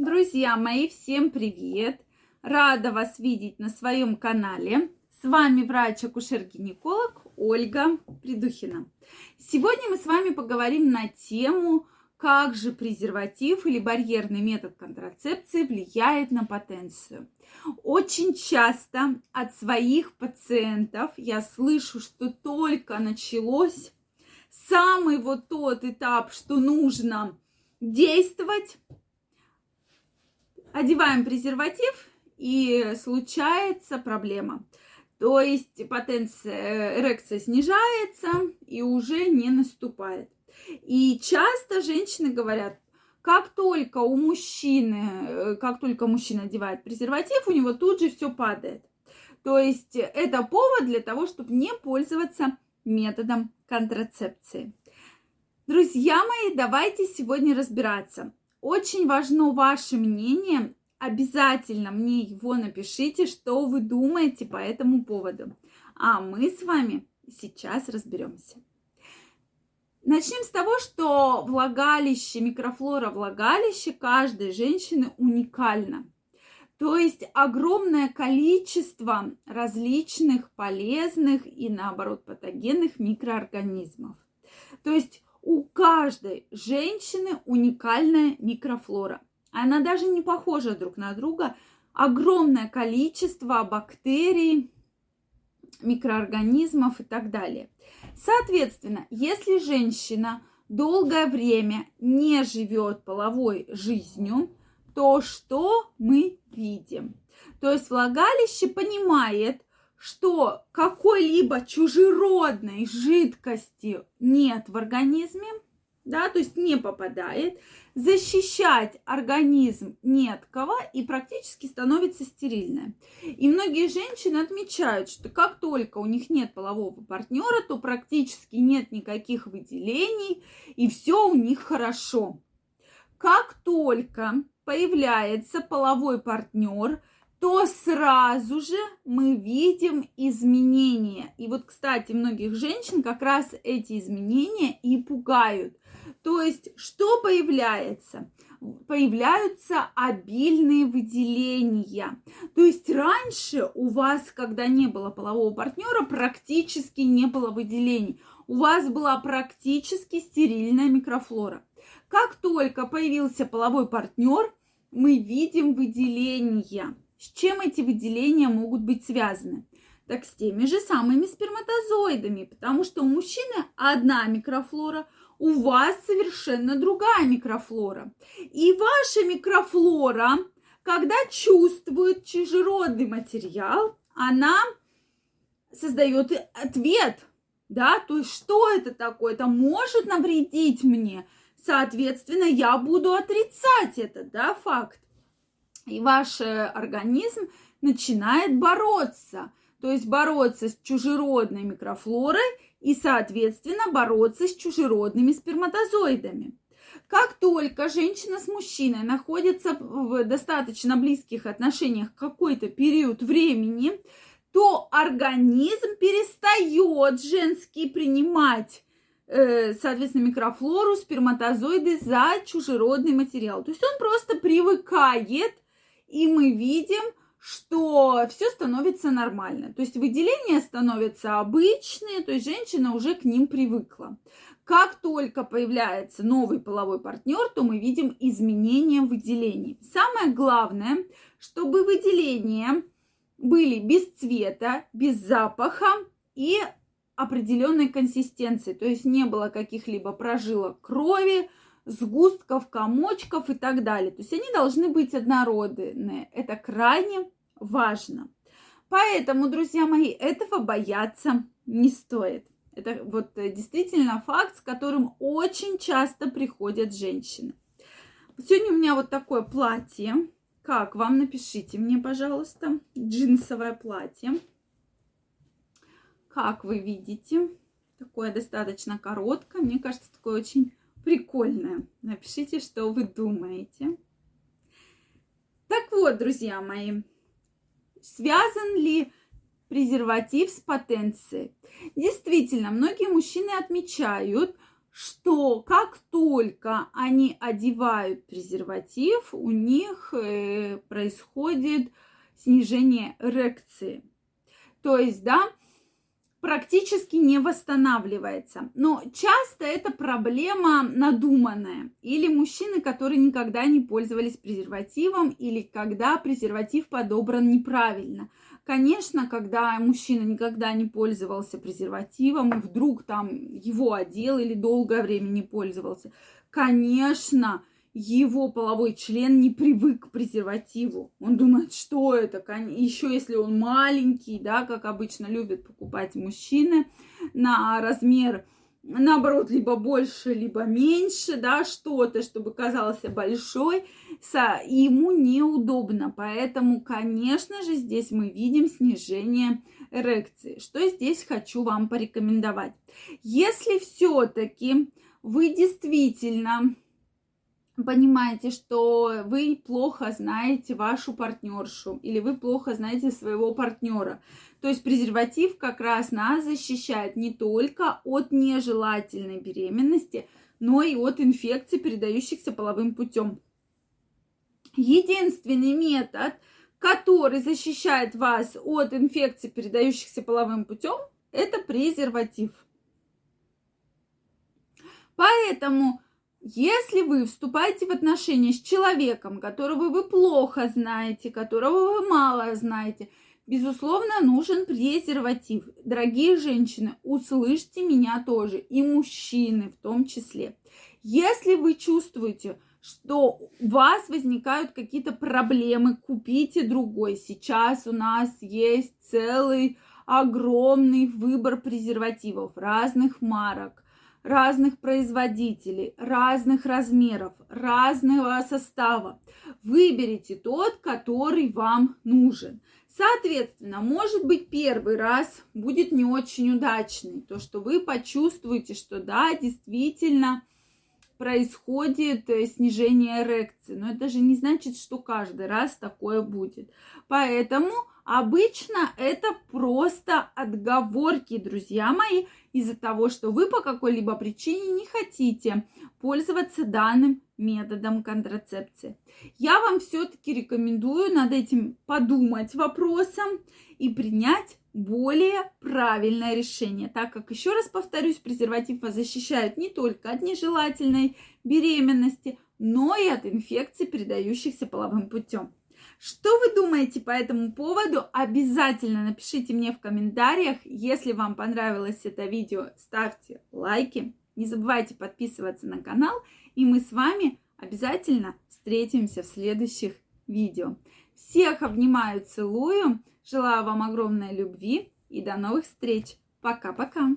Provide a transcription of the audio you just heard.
Друзья мои, всем привет! Рада вас видеть на своем канале. С вами врач-акушер-гинеколог Ольга Придухина. Сегодня мы с вами поговорим на тему, как же презерватив или барьерный метод контрацепции влияет на потенцию. Очень часто от своих пациентов я слышу, что только началось самый вот тот этап, что нужно действовать, одеваем презерватив, и случается проблема. То есть потенция, эрекция снижается и уже не наступает. И часто женщины говорят, как только у мужчины, э, как только мужчина одевает презерватив, у него тут же все падает. То есть это повод для того, чтобы не пользоваться методом контрацепции. Друзья мои, давайте сегодня разбираться. Очень важно ваше мнение. Обязательно мне его напишите, что вы думаете по этому поводу. А мы с вами сейчас разберемся. Начнем с того, что влагалище, микрофлора влагалища каждой женщины уникальна. То есть огромное количество различных полезных и, наоборот, патогенных микроорганизмов. То есть у каждой женщины уникальная микрофлора. Она даже не похожа друг на друга. Огромное количество бактерий, микроорганизмов и так далее. Соответственно, если женщина долгое время не живет половой жизнью, то что мы видим? То есть влагалище понимает, что какой-либо чужеродной жидкости нет в организме, да, то есть не попадает, защищать организм нет кого и практически становится стерильной. И многие женщины отмечают, что как только у них нет полового партнера, то практически нет никаких выделений, и все у них хорошо. Как только появляется половой партнер, то сразу же мы видим изменения. И вот, кстати, многих женщин как раз эти изменения и пугают. То есть, что появляется? Появляются обильные выделения. То есть раньше у вас, когда не было полового партнера, практически не было выделений. У вас была практически стерильная микрофлора. Как только появился половой партнер, мы видим выделения. С чем эти выделения могут быть связаны? Так с теми же самыми сперматозоидами, потому что у мужчины одна микрофлора, у вас совершенно другая микрофлора. И ваша микрофлора, когда чувствует чужеродный материал, она создает ответ, да, то есть что это такое, это может навредить мне, соответственно, я буду отрицать этот, да, факт и ваш э, организм начинает бороться. То есть бороться с чужеродной микрофлорой и, соответственно, бороться с чужеродными сперматозоидами. Как только женщина с мужчиной находится в достаточно близких отношениях какой-то период времени, то организм перестает женский принимать э, соответственно, микрофлору, сперматозоиды за чужеродный материал. То есть он просто привыкает и мы видим, что все становится нормально. То есть выделения становятся обычные, то есть женщина уже к ним привыкла. Как только появляется новый половой партнер, то мы видим изменения выделений. Самое главное, чтобы выделения были без цвета, без запаха и определенной консистенции. То есть не было каких-либо прожилок крови, сгустков, комочков и так далее. То есть они должны быть однородные. Это крайне важно. Поэтому, друзья мои, этого бояться не стоит. Это вот э, действительно факт, с которым очень часто приходят женщины. Сегодня у меня вот такое платье. Как вам? Напишите мне, пожалуйста. Джинсовое платье. Как вы видите, такое достаточно короткое. Мне кажется, такое очень прикольное. Напишите, что вы думаете. Так вот, друзья мои, связан ли презерватив с потенцией? Действительно, многие мужчины отмечают, что как только они одевают презерватив, у них э, происходит снижение эрекции. То есть, да, практически не восстанавливается. Но часто это проблема надуманная. Или мужчины, которые никогда не пользовались презервативом, или когда презерватив подобран неправильно. Конечно, когда мужчина никогда не пользовался презервативом, и вдруг там его одел или долгое время не пользовался, конечно, его половой член не привык к презервативу. Он думает, что это? Еще если он маленький, да, как обычно любят покупать мужчины на размер наоборот, либо больше, либо меньше, да, что-то, чтобы казался большой, ему неудобно. Поэтому, конечно же, здесь мы видим снижение эрекции. Что здесь хочу вам порекомендовать? Если все-таки вы действительно понимаете, что вы плохо знаете вашу партнершу или вы плохо знаете своего партнера. То есть презерватив как раз нас защищает не только от нежелательной беременности, но и от инфекций, передающихся половым путем. Единственный метод, который защищает вас от инфекций, передающихся половым путем, это презерватив. Поэтому если вы вступаете в отношения с человеком, которого вы плохо знаете, которого вы мало знаете, безусловно, нужен презерватив. Дорогие женщины, услышьте меня тоже, и мужчины в том числе. Если вы чувствуете, что у вас возникают какие-то проблемы, купите другой. Сейчас у нас есть целый огромный выбор презервативов разных марок разных производителей, разных размеров, разного состава. Выберите тот, который вам нужен. Соответственно, может быть, первый раз будет не очень удачный, то, что вы почувствуете, что да, действительно происходит э, снижение эрекции. Но это же не значит, что каждый раз такое будет. Поэтому Обычно это просто отговорки, друзья мои, из-за того, что вы по какой-либо причине не хотите пользоваться данным методом контрацепции. Я вам все-таки рекомендую над этим подумать вопросом и принять более правильное решение, так как, еще раз повторюсь, презерватив вас защищает не только от нежелательной беременности, но и от инфекций, передающихся половым путем. Что вы думаете по этому поводу? Обязательно напишите мне в комментариях. Если вам понравилось это видео, ставьте лайки. Не забывайте подписываться на канал. И мы с вами обязательно встретимся в следующих видео. Всех обнимаю, целую. Желаю вам огромной любви и до новых встреч. Пока-пока.